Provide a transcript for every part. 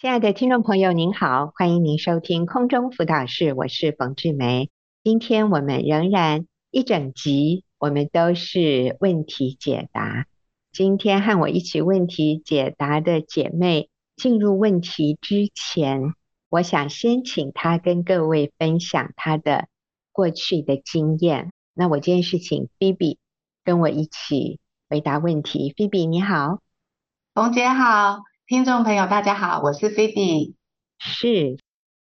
亲爱的听众朋友，您好，欢迎您收听空中辅导室，我是冯志梅。今天我们仍然一整集，我们都是问题解答。今天和我一起问题解答的姐妹，进入问题之前，我想先请她跟各位分享她的过去的经验。那我今天是请菲比跟我一起回答问题。菲比你好，冯姐好。听众朋友，大家好，我是菲比。是，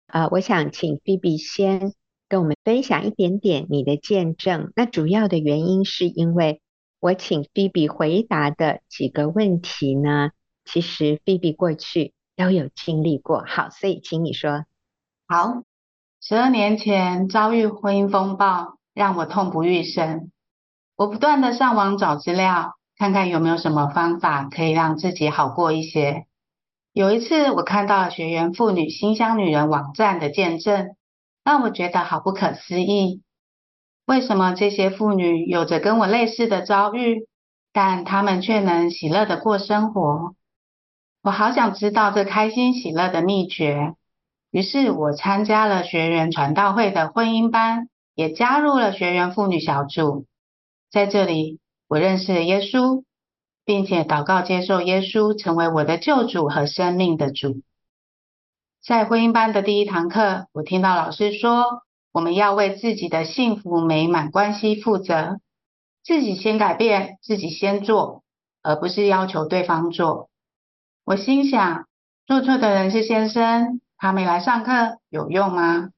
呃，我想请菲比先跟我们分享一点点你的见证。那主要的原因是因为我请菲比回答的几个问题呢，其实菲比过去都有经历过。好，所以请你说。好，十二年前遭遇婚姻风暴，让我痛不欲生。我不断的上网找资料，看看有没有什么方法可以让自己好过一些。有一次，我看到学员妇女馨香女人网站的见证，让我觉得好不可思议。为什么这些妇女有着跟我类似的遭遇，但她们却能喜乐的过生活？我好想知道这开心喜乐的秘诀。于是我参加了学员传道会的婚姻班，也加入了学员妇女小组。在这里，我认识了耶稣。并且祷告接受耶稣成为我的救主和生命的主。在婚姻班的第一堂课，我听到老师说，我们要为自己的幸福美满关系负责，自己先改变，自己先做，而不是要求对方做。我心想，做错的人是先生，他没来上课有用吗？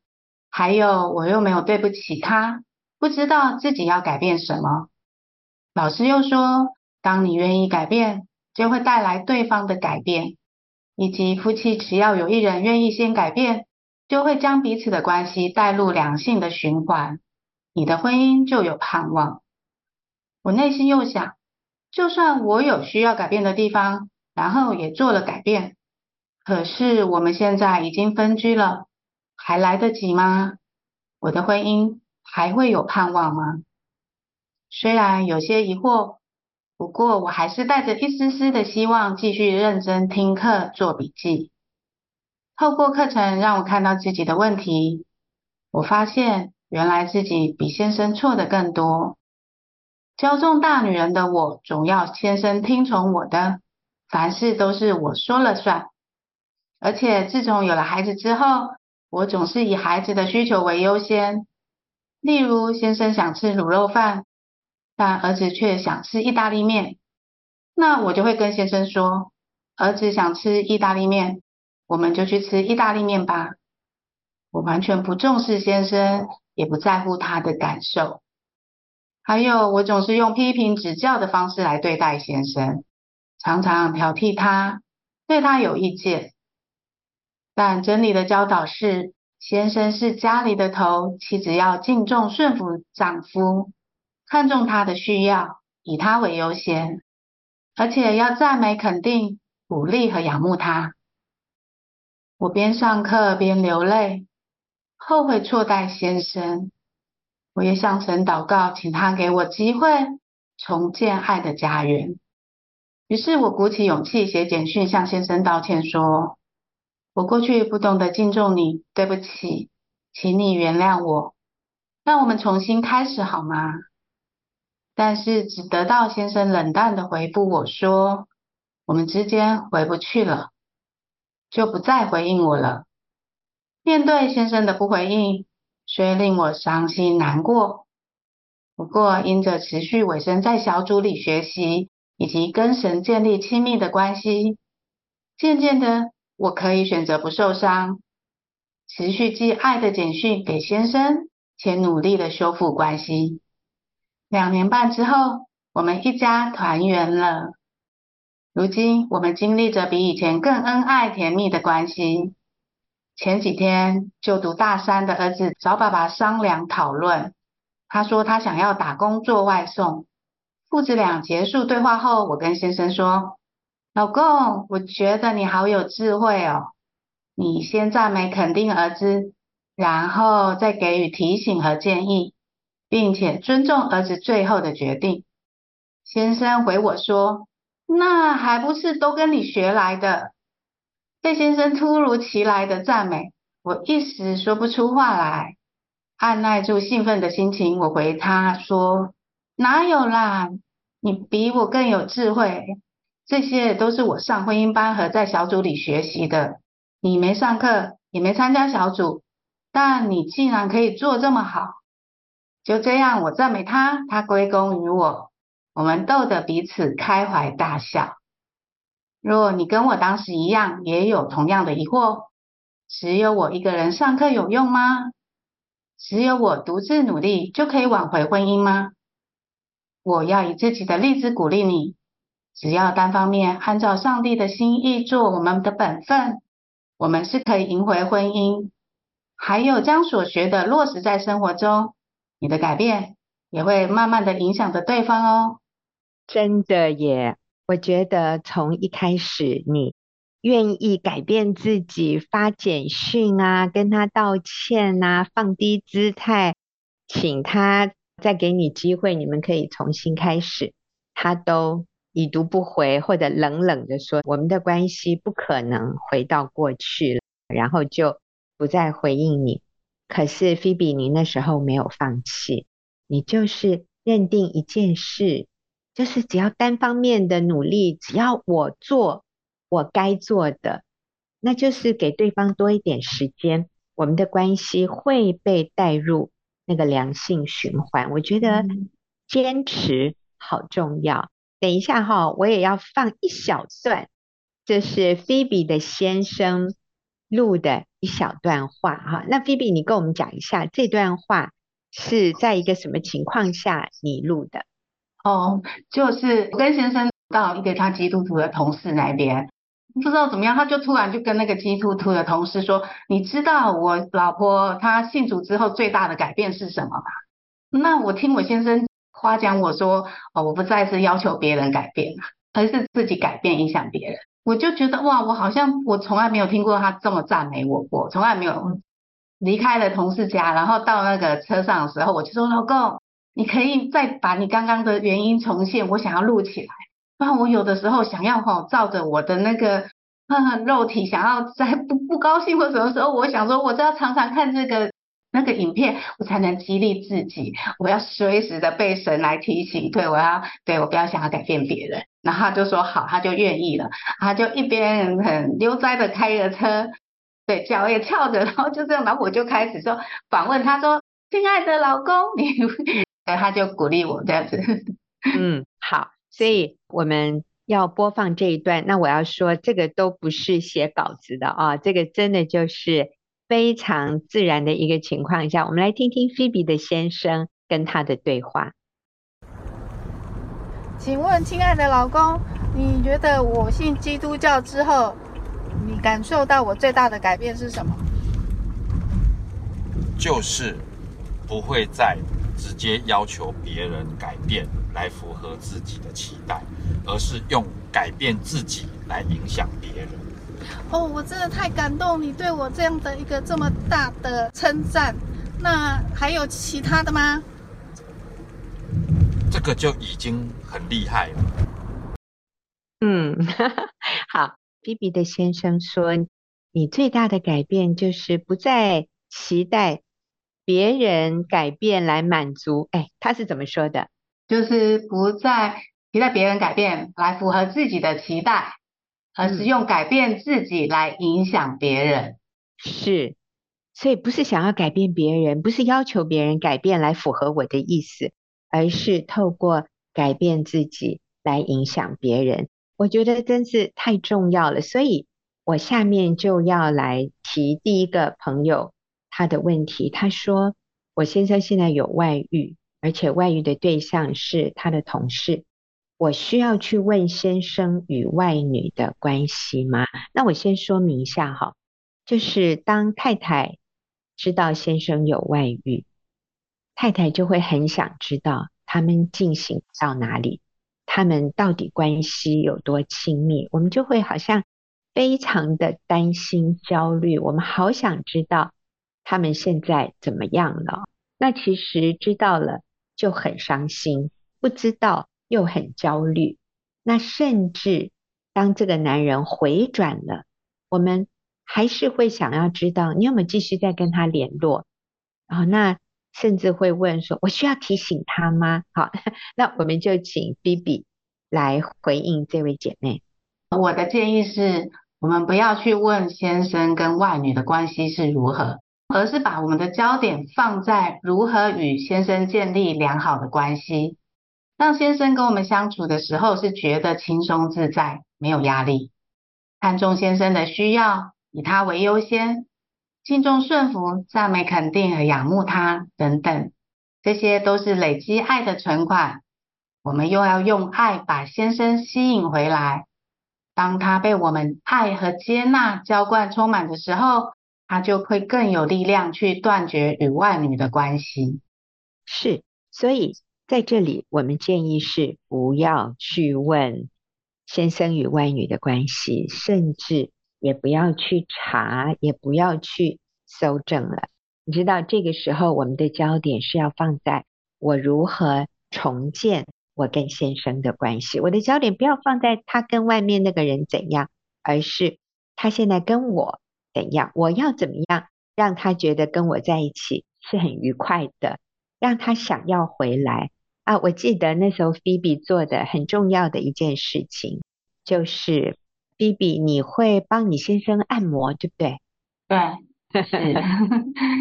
还有，我又没有对不起他，不知道自己要改变什么。老师又说，当你愿意改变，就会带来对方的改变，以及夫妻只要有一人愿意先改变，就会将彼此的关系带入良性的循环，你的婚姻就有盼望。我内心又想，就算我有需要改变的地方，然后也做了改变，可是我们现在已经分居了，还来得及吗？我的婚姻还会有盼望吗？虽然有些疑惑。不过，我还是带着一丝丝的希望，继续认真听课、做笔记。透过课程，让我看到自己的问题。我发现，原来自己比先生错的更多。骄纵大女人的我，总要先生听从我的，凡事都是我说了算。而且，自从有了孩子之后，我总是以孩子的需求为优先。例如，先生想吃卤肉饭。但儿子却想吃意大利面，那我就会跟先生说：“儿子想吃意大利面，我们就去吃意大利面吧。”我完全不重视先生，也不在乎他的感受。还有，我总是用批评指教的方式来对待先生，常常挑剔他，对他有意见。但真理的教导是：先生是家里的头，妻子要敬重顺服丈夫。看重他的需要，以他为优先，而且要赞美、肯定、鼓励和仰慕他。我边上课边流泪，后悔错待先生。我也向神祷告，请他给我机会重建爱的家园。于是我鼓起勇气写简讯向先生道歉，说：“我过去不懂得敬重你，对不起，请你原谅我。让我们重新开始好吗？”但是只得到先生冷淡的回复我说：“我们之间回不去了，就不再回应我了。”面对先生的不回应，虽令我伤心难过，不过因着持续委身在小组里学习，以及跟神建立亲密的关系，渐渐的我可以选择不受伤，持续寄爱的简讯给先生，且努力的修复关系。两年半之后，我们一家团圆了。如今，我们经历着比以前更恩爱甜蜜的关系。前几天，就读大三的儿子找爸爸商量讨论，他说他想要打工做外送。父子俩结束对话后，我跟先生说：“老公，我觉得你好有智慧哦。你先赞美肯定儿子，然后再给予提醒和建议。”并且尊重儿子最后的决定。先生回我说：“那还不是都跟你学来的？”被先生突如其来的赞美，我一时说不出话来。按捺住兴奋的心情，我回他说：“哪有啦，你比我更有智慧。这些都是我上婚姻班和在小组里学习的。你没上课，也没参加小组，但你竟然可以做这么好。”就这样，我赞美他，他归功于我，我们逗得彼此开怀大笑。若你跟我当时一样，也有同样的疑惑，只有我一个人上课有用吗？只有我独自努力就可以挽回婚姻吗？我要以自己的例子鼓励你，只要单方面按照上帝的心意做我们的本分，我们是可以赢回婚姻。还有将所学的落实在生活中，你的改变也会慢慢的影响着对方哦。真的耶。我觉得从一开始你愿意改变自己，发简讯啊，跟他道歉啊，放低姿态，请他再给你机会，你们可以重新开始，他都已读不回，或者冷冷的说我们的关系不可能回到过去了，然后就不再回应你。可是菲比，你那时候没有放弃，你就是认定一件事。就是只要单方面的努力，只要我做我该做的，那就是给对方多一点时间，我们的关系会被带入那个良性循环。我觉得坚持好重要。等一下哈，我也要放一小段，这是菲比的先生录的一小段话哈。那菲比，你跟我们讲一下这段话是在一个什么情况下你录的？哦，就是我跟先生到一个他基督徒的同事那边，不知道怎么样，他就突然就跟那个基督徒的同事说：“你知道我老婆她信主之后最大的改变是什么吗？”那我听我先生夸奖我说：“哦，我不再是要求别人改变，而是自己改变影响别人。”我就觉得哇，我好像我从来没有听过他这么赞美我过，从来没有离开了同事家，然后到那个车上的时候，我就说：“老公。”你可以再把你刚刚的原因重现，我想要录起来。那我有的时候想要哈，照着我的那个嗯肉体，想要在不不高兴或什么时候，我想说，我就要常常看这个那个影片，我才能激励自己。我要随时的被神来提醒，对，我要对我不要想要改变别人。然后他就说好，他就愿意了，他就一边很悠哉的开着车，对，脚也翘着，然后就这样，然后我就开始说访问他说，亲爱的老公，你。对他就鼓励我这样子，嗯，好，所以我们要播放这一段。那我要说，这个都不是写稿子的啊，这个真的就是非常自然的一个情况下。我们来听听菲比的先生跟他的对话。请问，亲爱的老公，你觉得我信基督教之后，你感受到我最大的改变是什么？就是不会再。直接要求别人改变来符合自己的期待，而是用改变自己来影响别人。哦，我真的太感动你对我这样的一个这么大的称赞。那还有其他的吗？这个就已经很厉害了。嗯，好，比比的先生说，你最大的改变就是不再期待。别人改变来满足，哎，他是怎么说的？就是不再期待别人改变来符合自己的期待，而是用改变自己来影响别人。嗯，是，所以不是想要改变别人，不是要求别人改变来符合我的意思，而是透过改变自己来影响别人。我觉得真是太重要了，所以我下面就要来提第一个朋友。他的问题，他说：“我先生现在有外遇，而且外遇的对象是他的同事。我需要去问先生与外女的关系吗？”那我先说明一下哈，就是当太太知道先生有外遇，太太就会很想知道他们进行到哪里，他们到底关系有多亲密，我们就会好像非常的担心、焦虑，我们好想知道。他们现在怎么样了？那其实知道了就很伤心，不知道又很焦虑。那甚至当这个男人回转了，我们还是会想要知道你有没有继续在跟他联络。然后那甚至会问说：“我需要提醒他吗？”好，那我们就请 B B 来回应这位姐妹。我的建议是，我们不要去问先生跟外女的关系是如何，而是把我们的焦点放在如何与先生建立良好的关系，让先生跟我们相处的时候是觉得轻松自在，没有压力，看重先生的需要，以他为优先，敬重顺服，赞美肯定和仰慕他等等，这些都是累积爱的存款。我们又要用爱把先生吸引回来。当他被我们爱和接纳浇灌充满的时候，他就会更有力量去断绝与外女的关系。是，所以在这里我们建议是不要去问先生与外女的关系，甚至也不要去查，也不要去搜证了。你知道，这个时候我们的焦点是要放在我如何重建。我跟先生的关系，我的焦点不要放在他跟外面那个人怎样，而是他现在跟我怎样，我要怎么样让他觉得跟我在一起是很愉快的，让他想要回来啊！我记得那时候菲比做的很重要的一件事情，就是菲比你会帮你先生按摩，对不对？对，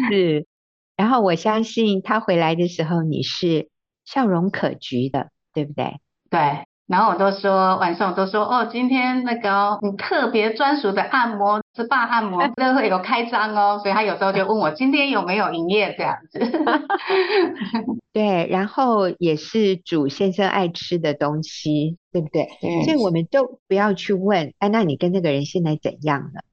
是。然后我相信他回来的时候，你是笑容可掬的。对不对？对，然后我都说晚上我都说哦，今天那个、哦、你特别专属的按摩是爸按摩，都会有开张哦，所以他有时候就问我今天有没有营业这样子。对，然后也是煮先生爱吃的东西，对不对？嗯。所以我们都不要去问，哎，那你跟那个人现在怎样了？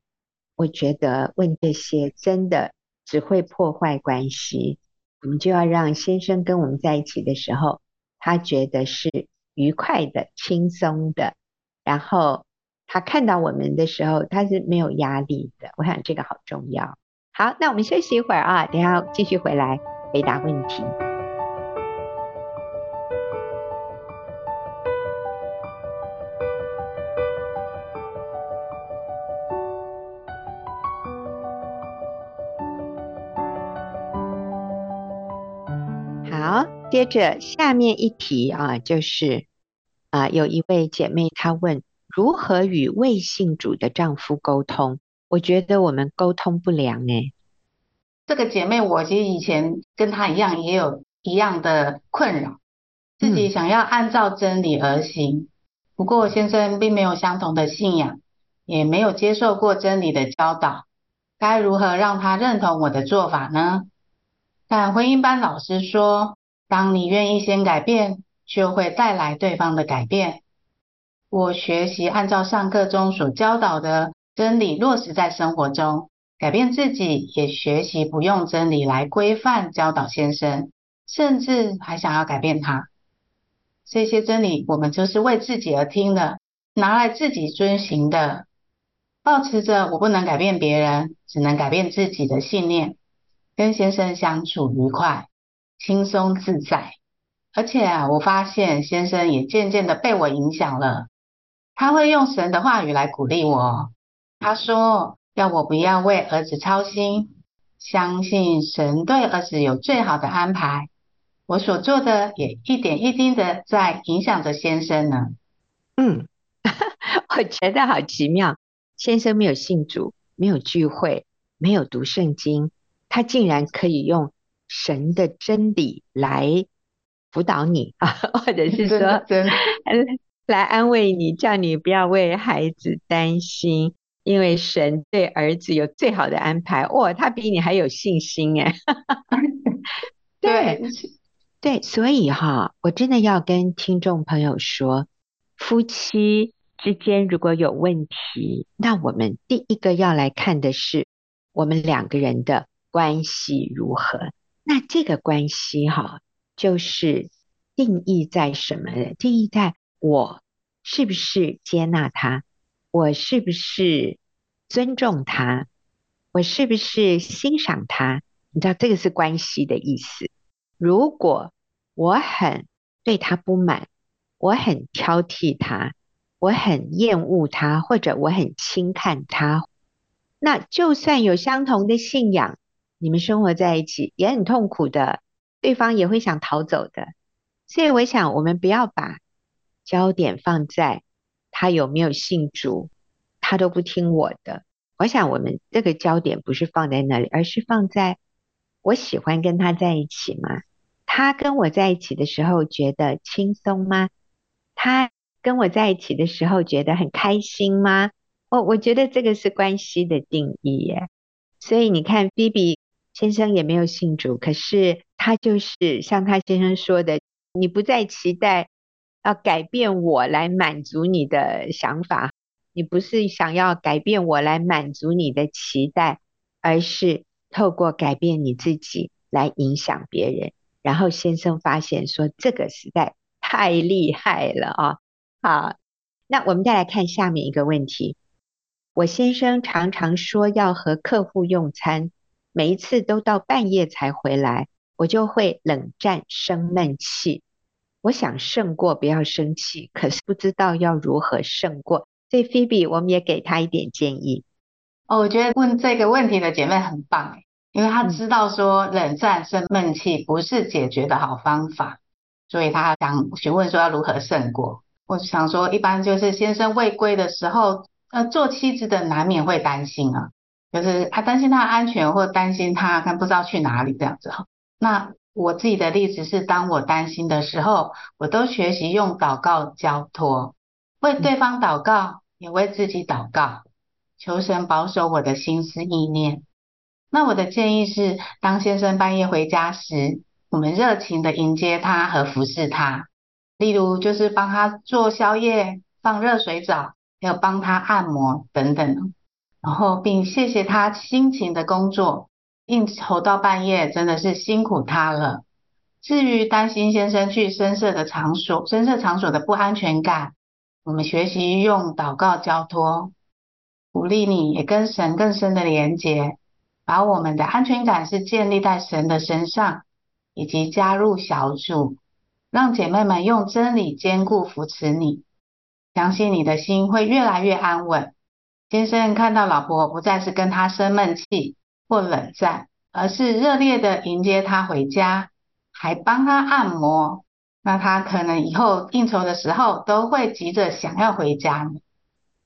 我觉得问这些真的只会破坏关系，我们就要让先生跟我们在一起的时候。他觉得是愉快的、轻松的，然后他看到我们的时候，他是没有压力的。我想这个好重要。好，那我们休息一会儿啊，等下继续回来回答问题。接着下面一题啊，就是啊，有一位姐妹她问如何与未信主的丈夫沟通？我觉得我们沟通不良哎。这个姐妹，我其实以前跟她一样，也有一样的困扰，自己想要按照真理而行，嗯、不过先生并没有相同的信仰，也没有接受过真理的教导，该如何让他认同我的做法呢？但婚姻班老师说。当你愿意先改变，就会带来对方的改变。我学习按照上课中所教导的真理落实在生活中，改变自己，也学习不用真理来规范教导先生，甚至还想要改变他。这些真理我们就是为自己而听的，拿来自己遵行的。保持着我不能改变别人，只能改变自己的信念，跟先生相处愉快。轻松自在，而且啊，我发现先生也渐渐的被我影响了。他会用神的话语来鼓励我。他说要我不要为儿子操心，相信神对儿子有最好的安排。我所做的也一点一滴的在影响着先生呢。嗯，我觉得好奇妙。先生没有信主，没有聚会，没有读圣经，他竟然可以用。神的真理来辅导你啊，或者是说 来安慰你，叫你不要为孩子担心，因为神对儿子有最好的安排。哇，他比你还有信心哎！对对，所以哈，我真的要跟听众朋友说，夫妻之间如果有问题，那我们第一个要来看的是我们两个人的关系如何。那这个关系哈，就是定义在什么呢？定义在我是不是接纳他，我是不是尊重他，我是不是欣赏他？你知道这个是关系的意思。如果我很对他不满，我很挑剔他，我很厌恶他，或者我很轻看他，那就算有相同的信仰，你们生活在一起也很痛苦的，对方也会想逃走的。所以我想，我们不要把焦点放在他有没有信主，他都不听我的。我想，我们这个焦点不是放在那里，而是放在我喜欢跟他在一起吗？他跟我在一起的时候觉得轻松吗？他跟我在一起的时候觉得很开心吗？我我觉得这个是关系的定义耶。所以你看，菲比先生也没有信主，可是他就是像他先生说的。你不再期待要改变我来满足你的想法，你不是想要改变我来满足你的期待，而是透过改变你自己来影响别人。然后先生发现说，这个实在太厉害了啊！好，那我们再来看下面一个问题。我先生常常说要和客户用餐，每一次都到半夜才回来，我就会冷战生闷气。我想胜过不要生气，可是不知道要如何胜过。所以菲比，我们也给她一点建议。哦，我觉得问这个问题的姐妹很棒，因为她知道说冷战生闷气不是解决的好方法，所以她想询问说要如何胜过。我想说，一般就是先生未归的时候，呃，做妻子的难免会担心啊，就是她担心他的安全，或担心他看不知道去哪里这样子哈。那我自己的例子是，当我担心的时候，我都学习用祷告交托，为对方祷告，也为自己祷告，求神保守我的心思意念。那我的建议是，当先生半夜回家时，我们热情的迎接他和服侍他，例如就是帮他做宵夜、放热水澡，还有帮他按摩等等，然后并谢谢他辛勤的工作。应酬到半夜真的是辛苦他了。至于担心先生去深色的场所，深色场所的不安全感，我们学习用祷告交托，鼓励你也跟神更深的连结，把我们的安全感是建立在神的身上，以及加入小组，让姐妹们用真理坚固扶持你，相信你的心会越来越安稳。先生看到老婆不再是跟他生闷气。或冷战，而是热烈的迎接他回家，还帮他按摩。那他可能以后应酬的时候都会急着想要回家。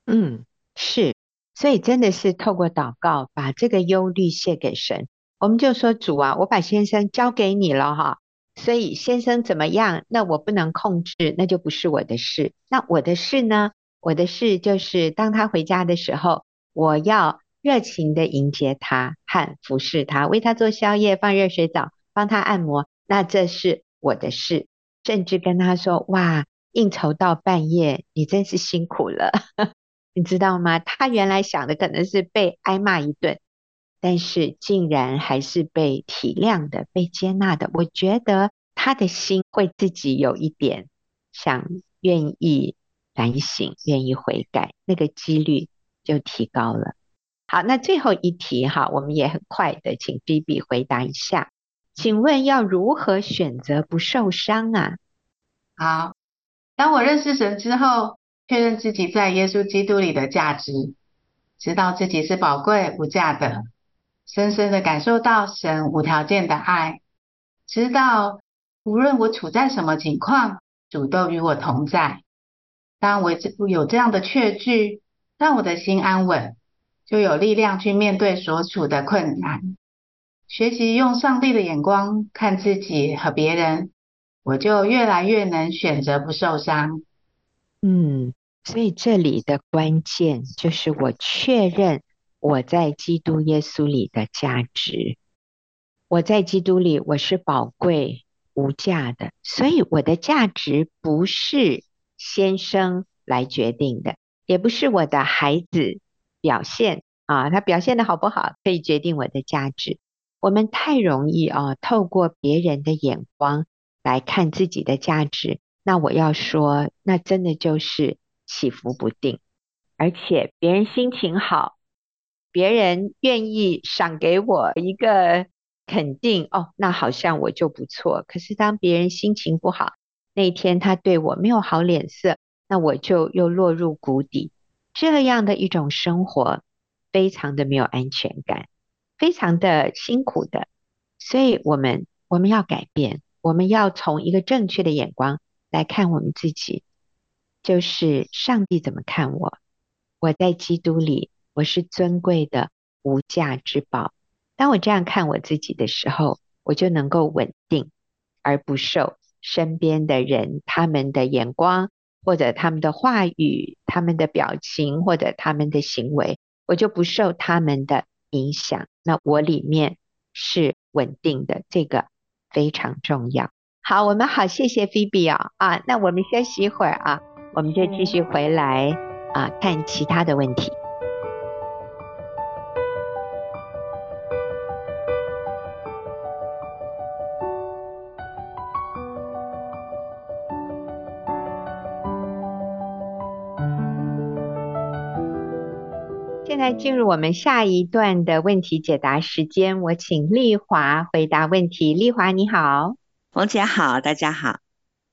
嗯，是，所以真的是透过祷告把这个忧虑卸给神。我们就说主啊，我把先生交给你了哈，所以先生怎么样，那我不能控制，那就不是我的事。那我的事呢？我的事就是当他回家的时候，我要。热情的迎接他和服侍他，为他做宵夜、放热水澡、帮他按摩，那这是我的事。甚至跟他说：“哇，应酬到半夜，你真是辛苦了，你知道吗？”他原来想的可能是被挨骂一顿，但是竟然还是被体谅的、被接纳的。我觉得他的心会自己有一点想愿意反省、愿意悔改，那个几率就提高了。好，那最后一题哈，我们也很快的，请菲比回答一下。请问要如何选择不受伤啊？好，当我认识神之后，确认自己在耶稣基督里的价值，知道自己是宝贵无价的，深深的感受到神无条件的爱，知道无论我处在什么情况，主都与我同在。当我有这样的确据，让我的心安稳。就有力量去面对所处的困难，学习用上帝的眼光看自己和别人，我就越来越能选择不受伤。嗯，所以这里的关键就是我确认我在基督耶稣里的价值。我在基督里我是宝贵无价的，所以我的价值不是先生来决定的，也不是我的孩子。表现啊，他表现的好不好，可以决定我的价值。我们太容易啊，透过别人的眼光来看自己的价值。那我要说，那真的就是起伏不定。而且别人心情好，别人愿意赏给我一个肯定哦，那好像我就不错。可是当别人心情不好，那一天他对我没有好脸色，那我就又落入谷底。这样的一种生活，非常的没有安全感，非常的辛苦的。所以，我们我们要改变，我们要从一个正确的眼光来看我们自己，就是上帝怎么看我？我在基督里，我是尊贵的无价之宝。当我这样看我自己的时候，我就能够稳定，而不受身边的人他们的眼光，或者他们的话语、他们的表情，或者他们的行为，我就不受他们的影响。那我里面是。稳定的这个非常重要。好，我们好，谢谢菲比啊啊，那我们休息一会儿啊，我们就继续回来啊，看其他的问题。在进入我们下一段的问题解答时间，我请丽华回答问题。丽华你好，冯姐好，大家好。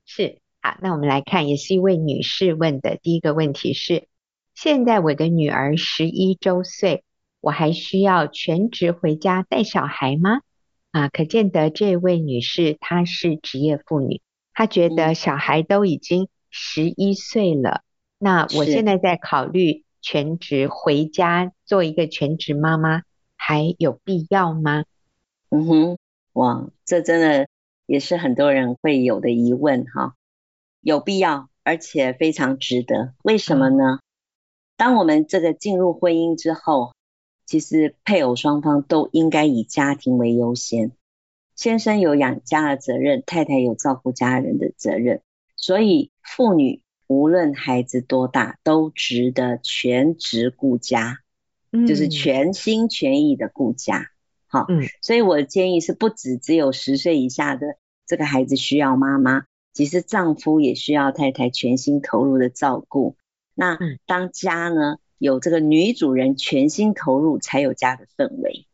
是，好，那我们来看，也是一位女士问的第一个问题是：现在我的女儿十一周岁，我还需要全职回家带小孩吗？啊，可见得这位女士她是职业妇女，她觉得小孩都已经十一岁了，那我现在在考虑。全职回家做一个全职妈妈还有必要吗？嗯哼，哇，这真的也是很多人会有的疑问哈。有必要，而且非常值得。为什么呢？当我们这个进入婚姻之后，其实配偶双方都应该以家庭为优先。先生有养家的责任，太太有照顾家人的责任，所以妇女。无论孩子多大，都值得全职顾家，嗯，就是全心全意的顾家。好，嗯，所以我的建议是，不止只有十岁以下的这个孩子需要妈妈，其实丈夫也需要太太全心投入的照顾。那当家呢，有这个女主人全心投入，才有家的氛围。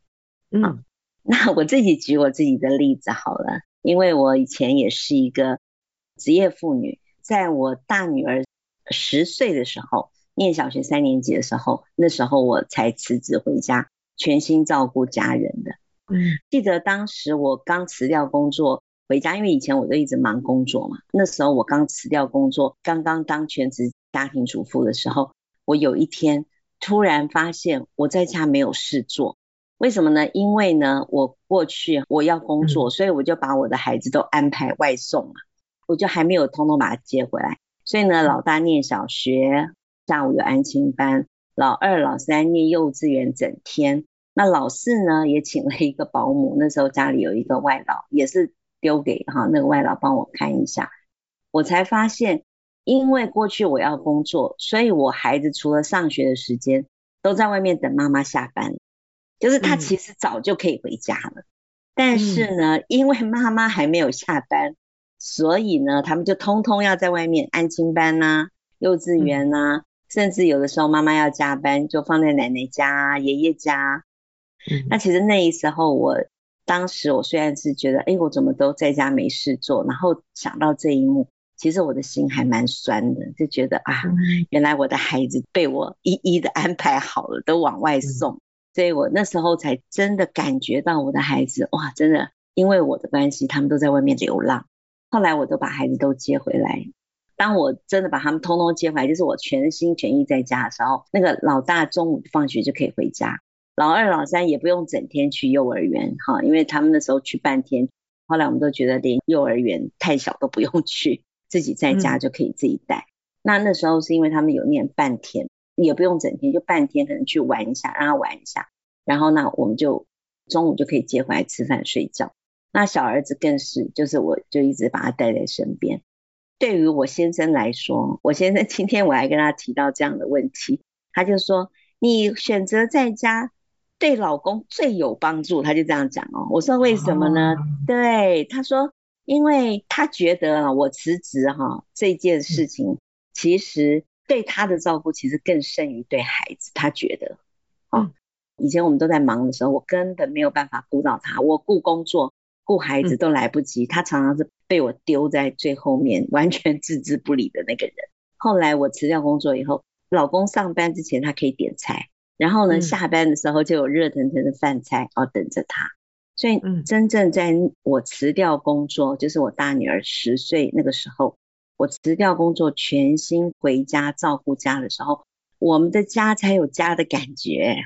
嗯，那我自己举我自己的例子好了，因为我以前也是一个职业妇女。在我大女儿十岁的时候，念小学三年级的时候，那时候我才辞职回家，全心照顾家人的。嗯，记得当时我刚辞掉工作回家，因为以前我都一直忙工作嘛。那时候我刚辞掉工作，刚刚当全职家庭主妇的时候，我有一天突然发现我在家没有事做。为什么呢？因为呢，我过去我要工作，所以我就把我的孩子都安排外送嘛。我就还没有通通把他接回来，所以呢，老大念小学，下午有安亲班；老二、老三念幼稚园，整天。那老四呢，也请了一个保姆。那时候家里有一个外劳，也是丢给哈那个外劳帮我看一下。我才发现，因为过去我要工作，所以我孩子除了上学的时间，都在外面等妈妈下班，就是他其实早就可以回家了。嗯、但是呢，因为妈妈还没有下班。所以呢，他们就通通要在外面安亲班呐、啊、幼稚园呐、啊，甚至有的时候妈妈要加班，就放在奶奶家、爷爷家。那其实那一时候我，我当时我虽然是觉得，哎，我怎么都在家没事做，然后想到这一幕，其实我的心还蛮酸的，就觉得啊，原来我的孩子被我一一的安排好了，都往外送。所以我那时候才真的感觉到我的孩子，哇，真的因为我的关系，他们都在外面流浪。后来我都把孩子都接回来。当我真的把他们通通接回来，就是我全心全意在家的时候，那个老大中午放学就可以回家，老二、老三也不用整天去幼儿园哈，因为他们那时候去半天。后来我们都觉得连幼儿园太小都不用去，自己在家就可以自己带。嗯、那那时候是因为他们有念半天，也不用整天，就半天可能去玩一下，让他玩一下，然后呢，我们就中午就可以接回来吃饭睡觉。那小儿子更是，就是我就一直把他带在身边。对于我先生来说，我先生今天我还跟他提到这样的问题，他就说：“你选择在家对老公最有帮助。”他就这样讲哦。我说：“为什么呢？”哦、对，他说：“因为他觉得我辞职哈这件事情，其实对他的照顾其实更胜于对孩子。他觉得，哦，以前我们都在忙的时候，我根本没有办法顾到他，我顾工作。”顾孩子都来不及，嗯，他常常是被我丢在最后面，完全置之不理的那个人。后来我辞掉工作以后，老公上班之前他可以点菜，然后呢，嗯、下班的时候就有热腾腾的饭菜哦等着他。所以，真正在我辞掉工作，就是我大女儿十岁那个时候，我辞掉工作，全心回家照顾家的时候，我们的家才有家的感觉，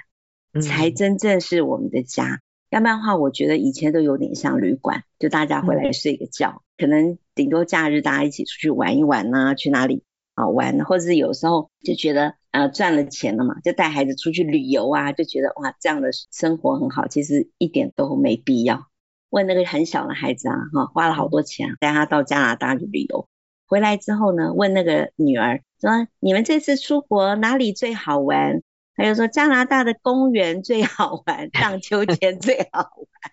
才真正是我们的家。要不然的话，我觉得以前都有点像旅馆，就大家回来睡个觉，可能顶多假日大家一起出去玩一玩啊，去哪里啊玩，或者是有时候就觉得。呃，赚了钱了嘛，就带孩子出去旅游啊，就觉得哇，这样的生活很好，其实一点都没必要。问那个很小的孩子啊，哈，花了好多钱带他到加拿大去旅游，回来之后呢，问那个女儿说：“你们这次出国哪里最好玩？”他就说：“加拿大的公园最好玩，荡秋千最好玩。”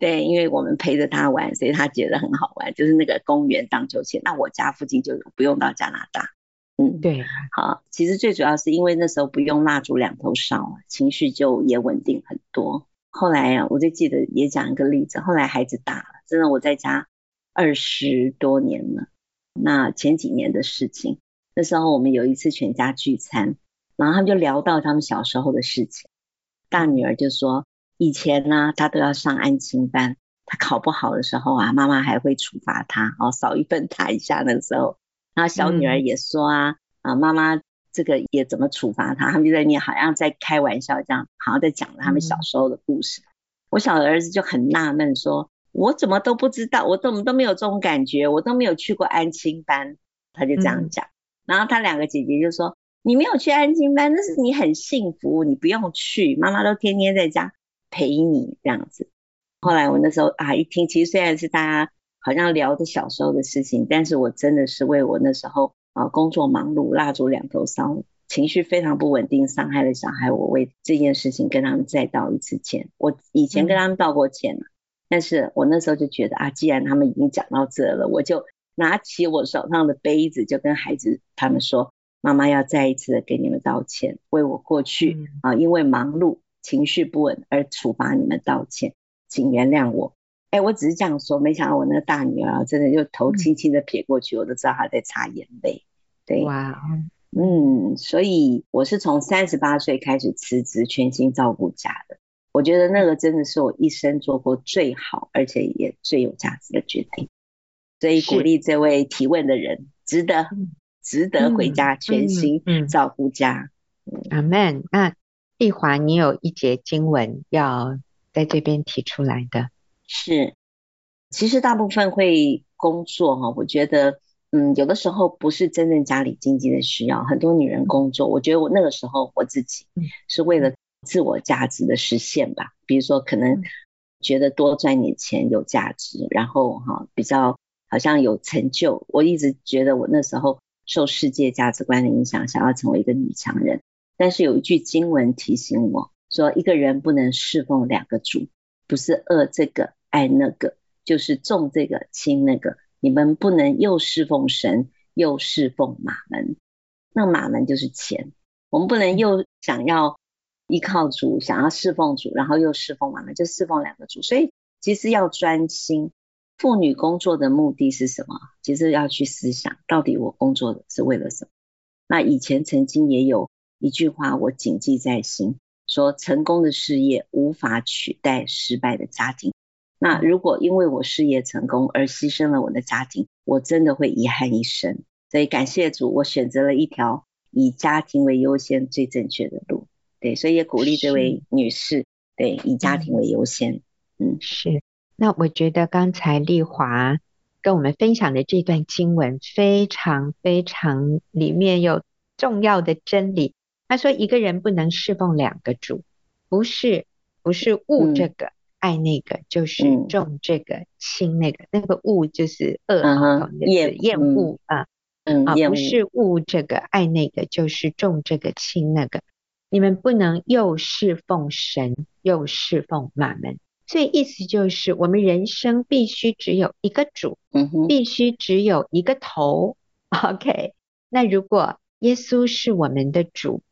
对，因为我们陪着他玩，所以他觉得很好玩，就是那个公园荡秋千。那我家附近就有，不用到加拿大。嗯，对，好，其实最主要是因为那时候不用蜡烛两头烧，情绪就也稳定很多。后来啊，我就记得也讲一个例子，后来孩子大了，真的我在家二十多年了。那前几年的事情，那时候我们有一次全家聚餐，然后他们就聊到他们小时候的事情。大女儿就说，以前呢，她都要上安亲班，她考不好的时候啊，妈妈还会处罚她，哦，少一分打一下那个时候。然后小女儿也说啊，啊妈妈这个也怎么处罚她？他们就在那好像在开玩笑这样，好像在讲他们小时候的故事。我小的儿子就很纳闷说，我怎么都不知道，我怎么都没有这种感觉，我都没有去过安亲班。他就这样讲。然后他两个姐姐就说，你没有去安亲班，那是你很幸福，你不用去，妈妈都天天在家陪你这样子。后来我那时候啊一听，其实虽然是大家。好像聊着小时候的事情，但是我真的是为我那时候啊工作忙碌，蜡烛两头烧，情绪非常不稳定，伤害了小孩，我为这件事情跟他们再道一次歉。我以前跟他们道过歉了，嗯、但是我那时候就觉得啊，既然他们已经讲到这了，我就拿起我手上的杯子，就跟孩子他们说，妈妈要再一次的给你们道歉，为我过去啊因为忙碌、情绪不稳而处罚你们道歉，请原谅我。哎，我只是这样说，没想到我那个大女儿真的就头轻轻的撇过去，嗯、我都知道她在擦眼泪。对，哇，嗯，所以我是从三十八岁开始辞职，全心照顾家的。我觉得那个真的是我一生做过最好，而且也最有价值的决定。所以鼓励这位提问的人，值得，值得回家全心照顾家。阿门。那丽华，你有一节经文要在这边提出来的。是，其实大部分会工作哈，我觉得，嗯，有的时候不是真正家里经济的需要，很多女人工作，我觉得我那个时候我自己是为了自我价值的实现吧，比如说可能觉得多赚点钱有价值，然后哈比较好像有成就，我一直觉得我那时候受世界价值观的影响，想要成为一个女强人，但是有一句经文提醒我说，一个人不能侍奉两个主，不是恶这个。爱那个就是重这个轻那个，你们不能又侍奉神又侍奉马门，那马门就是钱，我们不能又想要依靠主，想要侍奉主，然后又侍奉马门，就侍奉两个主。所以其实要专心，妇女工作的目的是什么？其实要去思想，到底我工作的是为了什么？那以前曾经也有一句话我谨记在心，说成功的事业无法取代失败的家庭。那如果因为我事业成功而牺牲了我的家庭，我真的会遗憾一生。所以感谢主，我选择了一条以家庭为优先最正确的路。对，所以也鼓励这位女士，对，以家庭为优先。嗯，是。那我觉得刚才丽华跟我们分享的这段经文非常非常里面有重要的真理。他说一个人不能侍奉两个主，不是不是物这个。嗯爱那个就是重这个轻那个，那个物就是恶，厌厌恶啊，嗯啊，不是物这个爱那个就是重这个轻那个，你们不能又侍奉神又侍奉马门，所以意思就是我们人生必须只有一个主，必须只有一个头，OK，那如果耶稣是我们的主。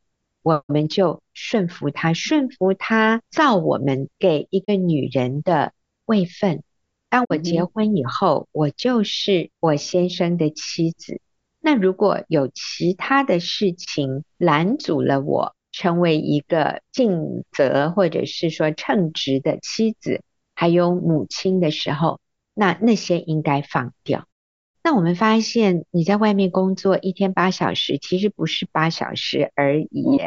我们就顺服他，顺服他造我们给一个女人的位分。当我结婚以后，我就是我先生的妻子。那如果有其他的事情拦阻了我成为一个尽责或者是说称职的妻子，还有母亲的时候，那那些应该放掉。那我们发现你在外面工作一天八小时，其实不是八小时而已，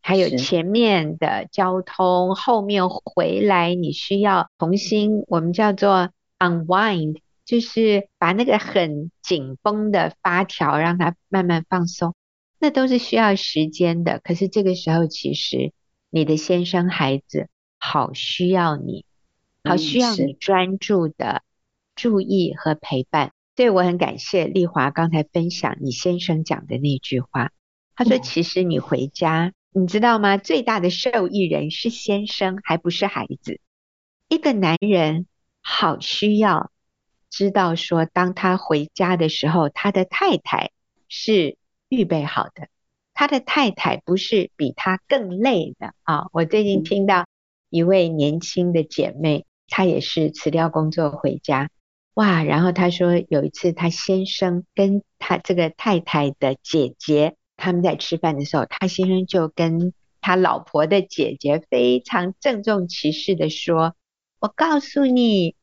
还有前面的交通，后面回来你需要重新我们叫做 unwind，就是把那个很紧绷的发条让它慢慢放松。那都是需要时间的，可是这个时候，其实你的先生、孩子好需要你，好需要你专注的注意和陪伴。所以我很感谢丽华刚才分享你先生讲的那句话，他说：“其实你回家，你知道吗？最大的受益人是先生，还不是孩子。一个男人好需要知道说，当他回家的时候，他的太太是。”预备好的，他的太太不是比他更累的啊！我最近听到一位年轻的姐妹，她也是辞掉工作回家，哇！然后她说有一次，她先生跟她这个太太的姐姐他们在吃饭的时候，她先生就跟他老婆的姐姐非常郑重其事的说：“我告诉你，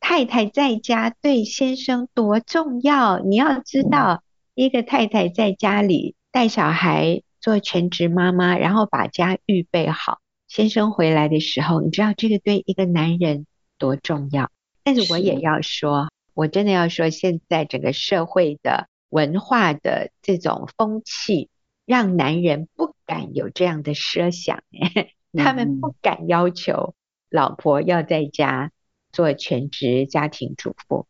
太太在家对先生多重要，你要知道。”一个太太在家里带小孩，做全职妈妈，然后把家预备好。先生回来的时候，你知道这个对一个男人多重要。但是我也要说，我真的要说，现在整个社会的文化的这种风气，让男人不敢有这样的奢想，他们不敢要求老婆要在家做全职家庭主妇。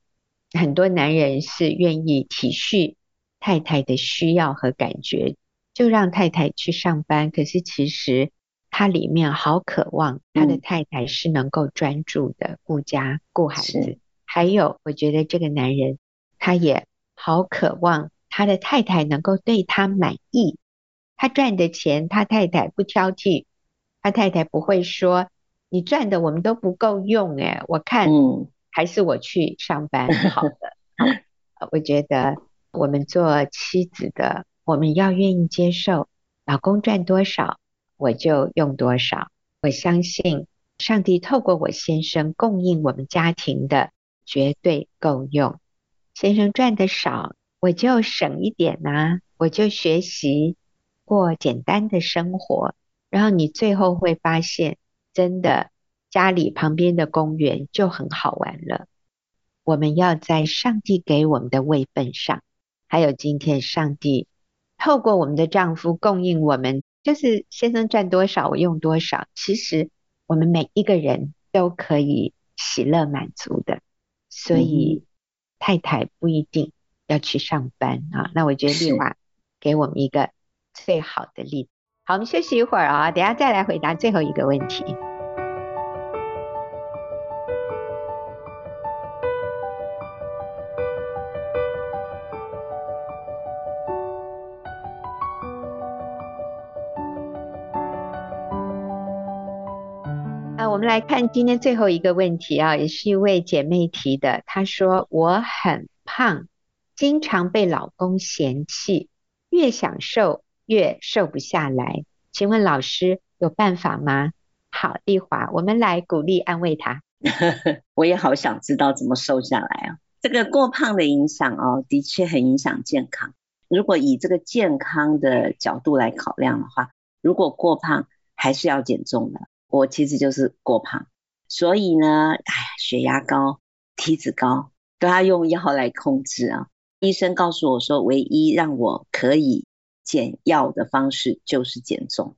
很多男人是愿意体恤。太太的需要和感觉，就让太太去上班。可是其实他里面好渴望他的太太是能够专注的顾家顾孩子。还有，我觉得这个男人他也好渴望他的太太能够对他满意。他赚的钱，他太太不挑剔，他太太不会说你赚的我们都不够用诶，我看还是我去上班好的。我觉得。我们做妻子的，我们要愿意接受，老公赚多少，我就用多少。我相信上帝透过我先生供应我们家庭的绝对够用。先生赚的少，我就省一点呐、啊，我就学习过简单的生活。然后你最后会发现，真的家里旁边的公园就很好玩了。我们要在上帝给我们的位份上。还有今天，上帝透过我们的丈夫供应我们，就是先生赚多少，我用多少。其实我们每一个人都可以喜乐满足的，所以太太不一定要去上班啊。那我觉得丽华给我们一个最好的例子。好，我们休息一会儿啊，等下再来回答最后一个问题。我们来看今天最后一个问题啊，也是一位姐妹提的。她说：“我很胖，经常被老公嫌弃，越想瘦越瘦不下来。请问老师有办法吗？”好，丽华，我们来鼓励安慰她。我也好想知道怎么瘦下来啊！这个过胖的影响哦，的确很影响健康。如果以这个健康的角度来考量的话，如果过胖还是要减重的。我其实就是过胖，所以呢，哎，血压高、体脂高，都要用药来控制啊。医生告诉我说，唯一让我可以减药的方式就是减重。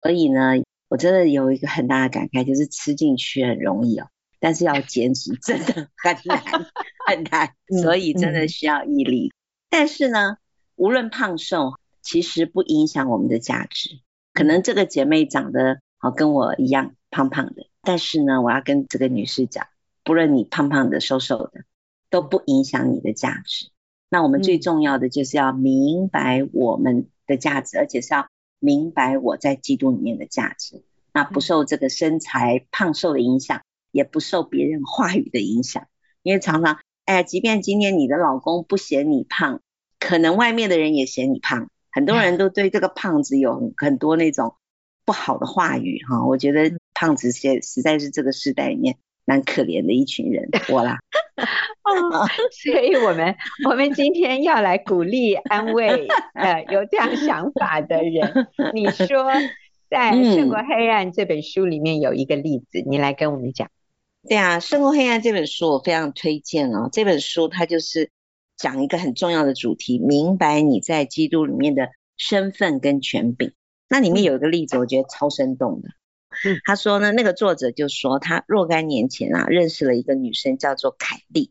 所以呢，我真的有一个很大的感慨，就是吃进去很容易哦，但是要减脂真的很难 很难，所以真的需要毅力。但是呢，无论胖瘦，其实不影响我们的价值。可能这个姐妹长得。好，跟我一样胖胖的，但是呢，我要跟这个女士讲，不论你胖胖的、瘦瘦的，都不影响你的价值。那我们最重要的就是要明白我们的价值，而且是要明白我在基督里面的价值。那不受这个身材胖瘦的影响，也不受别人话语的影响。因为常常，哎，即便今天你的老公不嫌你胖，可能外面的人也嫌你胖。很多人都对这个胖子有很多那种不好的话语哈。我觉得胖子现实在是这个时代里面蛮可怜的一群人，我啦。哦，所以我们我们今天要来鼓励安慰呃有这样想法的人。你说在 《胜过黑暗》这本书里面有一个例子，你来跟我们讲。对啊，《胜过黑暗》这本书我非常推荐哦。这本书它就是讲一个很重要的主题，明白你在基督里面的身份跟权柄。那里面有一个例子，我觉得超生动的。嗯，他说呢，那个作者就说他若干年前啊，认识了一个女生叫做凯莉。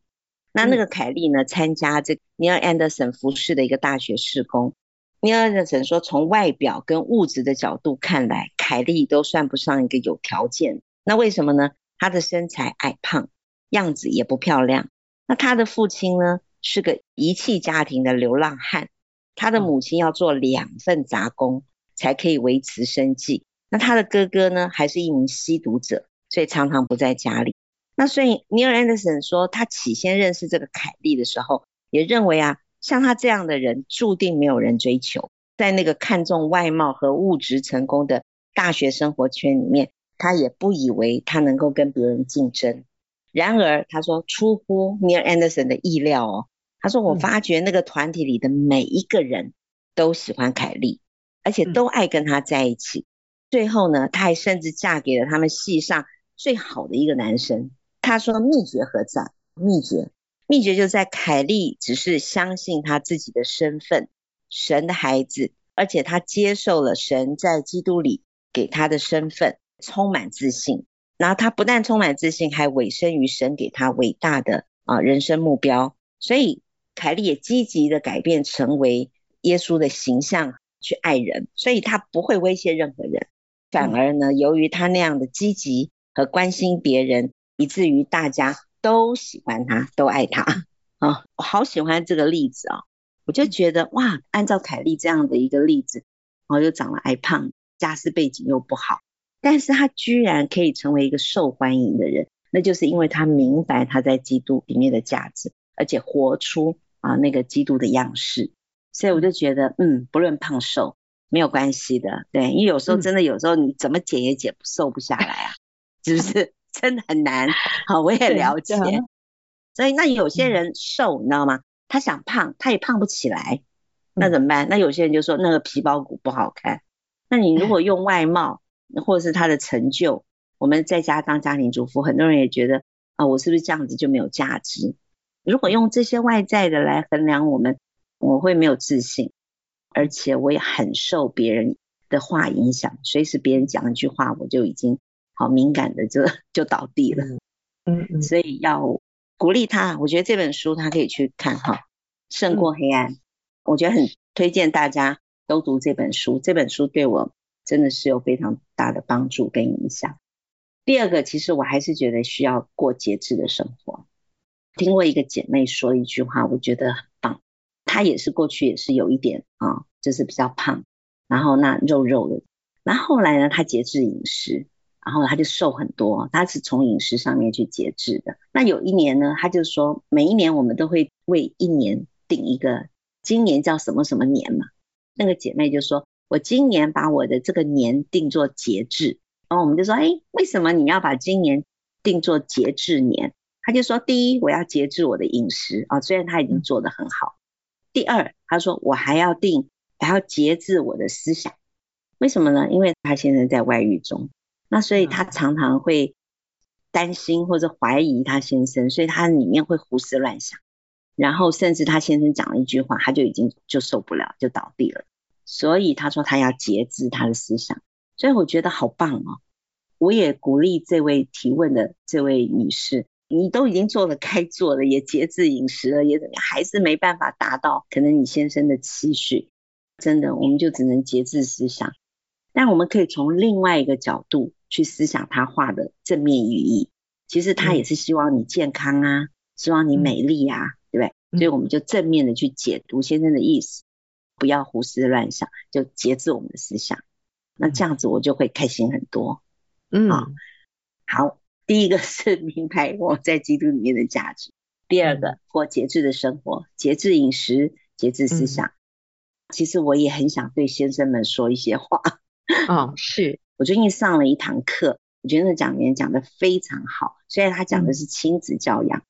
那那个凯莉呢，参加这个尼尔安德森服饰的一个大学事工。尼尔安德森说，从外表跟物质的角度看来，凯莉都算不上一个有条件。那为什么呢？她的身材矮胖，样子也不漂亮。那她的父亲呢，是个遗弃家庭的流浪汉。他的母亲要做两份杂工，才可以维持生计。那他的哥哥呢，还是一名吸毒者，所以常常不在家里。那所以尼尔安德森说，他起先认识这个凯莉的时候，也认为啊，像他这样的人，注定没有人追求。在那个看重外貌和物质成功的大学生活圈里面。他也不以为他能够跟别人竞争，然而他说出乎尼尔安德森的意料哦，他说我发觉那个团体里的每一个人都喜欢凯莉，而且都爱跟他在一起。最后呢，她还甚至嫁给了他们系上最好的一个男生。她说秘诀何在？秘诀，秘诀就在凯莉只是相信她自己的身份，神的孩子，而且她接受了神在基督里给她的身份。充满自信，然后她不但充满自信，还委身于神给她伟大的啊人生目标。所以凯莉也积极的改变，成为耶稣的形象去爱人。所以他不会威胁任何人，反而呢，由于他那样的积极和关心别人，以至于大家都喜欢他，都爱他啊！我好喜欢这个例子啊！我就觉得哇，按照凯莉这样的一个例子，然后又长了矮胖，家世背景又不好。但是他居然可以成为一个受欢迎的人，那就是因为他明白他在基督里面的价值，而且活出啊那个基督的样式。所以我就觉得，嗯，不论胖瘦没有关系的，对，因为有时候真的有时候你怎么减也减不瘦不下来啊，是不是？真的很难。好，我也了解。所以那有些人瘦，你知道吗？他想胖，他也胖不起来，那怎么办？那有些人就说那个皮包骨不好看。那你如果用外貌。或者是他的成就，我们在家当家庭主妇，很多人也觉得啊，我是不是这样子就没有价值？如果用这些外在的来衡量我们，我会没有自信，而且我也很受别人的话影响，随时别人讲一句话，我就已经好敏感的就就倒地了。嗯嗯，所以要鼓励他，我觉得这本书他可以去看哈，胜过黑暗，我觉得很推荐大家都读这本书，这本书对我。真的是有非常大的帮助跟影响。第二个，其实我还是觉得需要过节制的生活。听过一个姐妹说一句话，我觉得很棒。她也是过去也是有一点啊，就是比较胖，然后那肉肉的。然后后来呢，她节制饮食，然后她就瘦很多。她是从饮食上面去节制的。那有一年呢，她就说，每一年我们都会为一年定一个，今年叫什么什么年嘛。那个姐妹就说。我今年把我的这个年定做节制，然后我们就说，哎，为什么你要把今年定做节制年？他就说，第一，我要节制我的饮食啊，虽然他已经做得很好。第二，他说我还要定，还要节制我的思想。为什么呢？因为他现在在外遇中，那所以他常常会担心或者怀疑他先生，所以他里面会胡思乱想，然后甚至他先生讲了一句话，他就已经就受不了，就倒地了。所以他说他要节制他的思想，所以我觉得好棒哦！我也鼓励这位提问的这位女士，你都已经做了该做的，也节制饮食了，也怎么样，还是没办法达到可能你先生的期许，真的，我们就只能节制思想。但我们可以从另外一个角度去思想他画的正面寓意，其实他也是希望你健康啊，嗯、希望你美丽啊，对不对？嗯、所以我们就正面的去解读先生的意思。不要胡思乱想，就节制我们的思想。那这样子我就会开心很多。嗯，好，第一个是明白我在基督里面的价值。第二个过节制的生活，节制饮食，节制思想。其实我也很想对先生们说一些话。哦，是我最近上了一堂课，我觉得那讲员讲的非常好。虽然他讲的是亲子教养，嗯、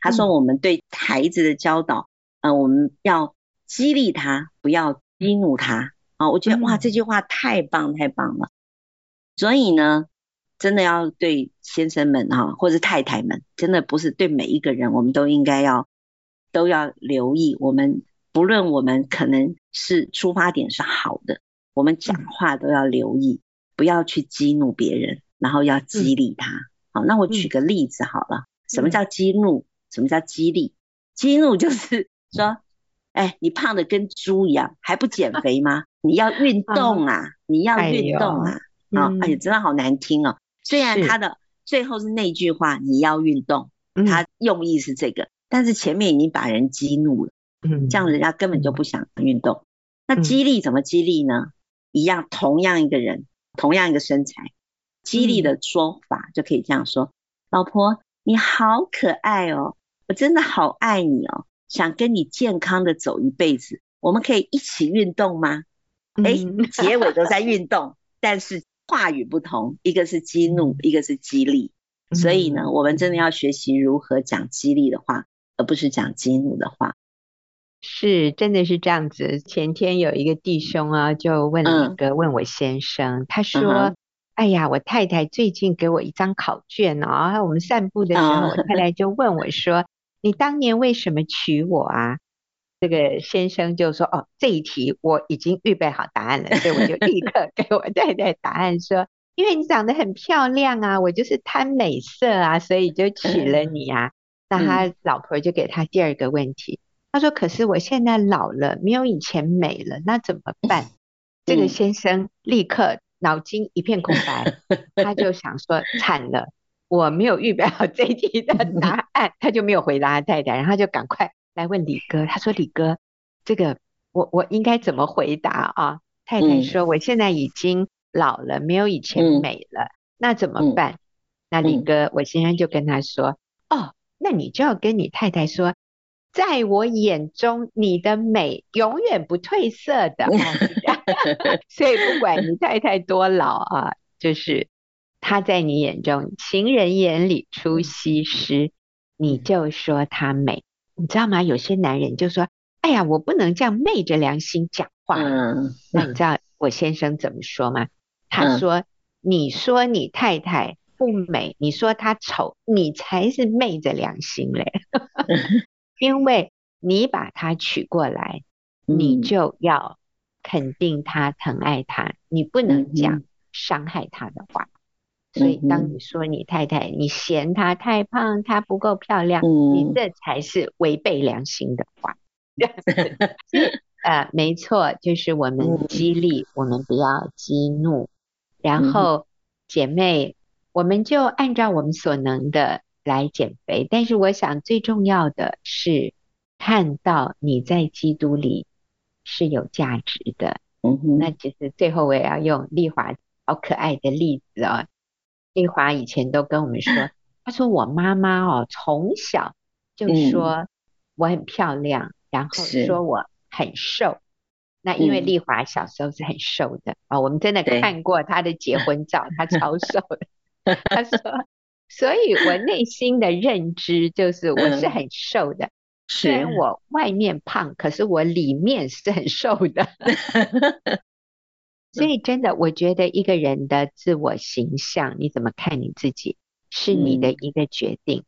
他说我们对孩子的教导，嗯、呃，我们要激励他，不要激怒他。啊、哦，我觉得哇，这句话太棒太棒了。所以呢，真的要对先生们哈，或者太太们，真的不是对每一个人，我们都应该要都要留意。我们不论我们可能是出发点是好的，我们讲话都要留意，不要去激怒别人，然后要激励他。好，那我举个例子好了，什么叫激怒？什么叫激励？激怒就是说，哎，你胖的跟猪一样，还不减肥吗？你要运动啊，你要运动啊。啊、哦，哎呀，真的好难听哦。虽然他的最后是那句话，你要运动，他用意是这个，但是前面已经把人激怒了，嗯，这样人家根本就不想运动。那激励怎么激励呢？一样，同样一个人，同样一个身材，激励的说法就可以这样说：老婆，你好可爱哦，我真的好爱你哦，想跟你健康的走一辈子，我们可以一起运动吗？哎，结尾都在运动，但是。话语不同，一个是激怒，一个是激励，所以呢，我们真的要学习如何讲激励的话，而不是讲激怒的话。是，真的是这样子。前天有一个弟兄啊，就问了一个问我先生，嗯、他说：“嗯、哎呀，我太太最近给我一张考卷啊，我们散步的时候，嗯、我太太就问我说：‘你当年为什么娶我啊？’”这个先生就说：“哦，这一题我已经预备好答案了，所以我就立刻 给我太太答案说，因为你长得很漂亮啊，我就是贪美色啊，所以就娶了你啊。”那他老婆就给他第二个问题，他说：“可是我现在老了，没有以前美了，那怎么办？” 这个先生立刻脑筋一片空白，他就想说：“惨了，我没有预备好这一题的答案。”他就没有回答太太，然后就赶快。来问李哥，他说：“李哥，这个我我应该怎么回答啊？”太太说：“我现在已经老了，没有以前美了，嗯、那怎么办？”嗯、那李哥，我先生就跟他说：“嗯、哦，那你就要跟你太太说，在我眼中，你的美永远不褪色的。所以不管你太太多老啊，就是她在你眼中，情人眼里出西施，你就说她美。”你知道吗？有些男人就说：“哎呀，我不能这样昧着良心讲话。”嗯，那你知道我先生怎么说吗？他说：“嗯、你说你太太不美，你说她丑，你才是昧着良心嘞。因为你把她娶过来，你就要肯定她、疼爱她，你不能讲伤害她的话。”所以，当你说你太太，你嫌她太胖，她不够漂亮，嗯、你这才是违背良心的话。呃，没错，就是我们激励，嗯、我们不要激怒。然后，姐妹，我们就按照我们所能的来减肥。但是，我想最重要的是看到你在基督里是有价值的。嗯哼，那其实最后我也要用丽华好可爱的例子哦。丽华以前都跟我们说，她说我妈妈哦，从小就说我很漂亮，嗯、然后说我很瘦。那因为丽华小时候是很瘦的啊、嗯哦，我们真的看过她的结婚照，她超瘦的。她说，所以我内心的认知就是我是很瘦的，嗯、虽然我外面胖，可是我里面是很瘦的。所以，真的，我觉得一个人的自我形象，你怎么看你自己，是你的一个决定。嗯、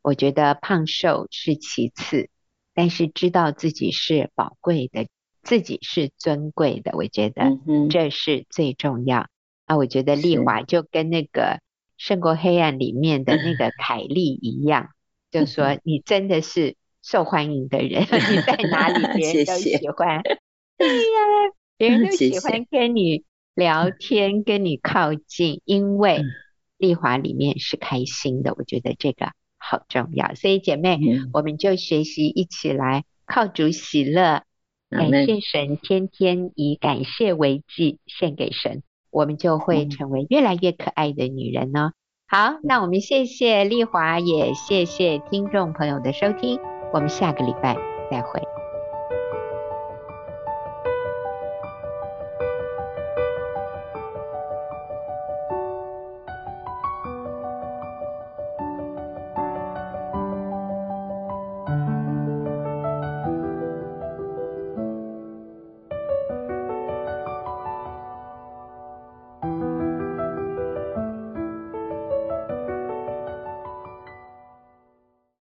我觉得胖瘦是其次，但是知道自己是宝贵的，自己是尊贵的，我觉得这是最重要。啊，我觉得丽华就跟那个《胜过黑暗》里面的那个 凯莉一样，就说 你真的是受欢迎的人，你在哪里别人都喜欢。对呀。别人都 喜欢跟你聊天，跟你靠近，因为丽华里面是开心的。我觉得这个好重要，所以姐妹，嗯、我们就学习一起来靠主喜乐，感谢神，天天以感谢为祭献给神，我们就会成为越来越可爱的女人呢、哦。好，那我们谢谢丽华，也谢谢听众朋友的收听，我们下个礼拜再会。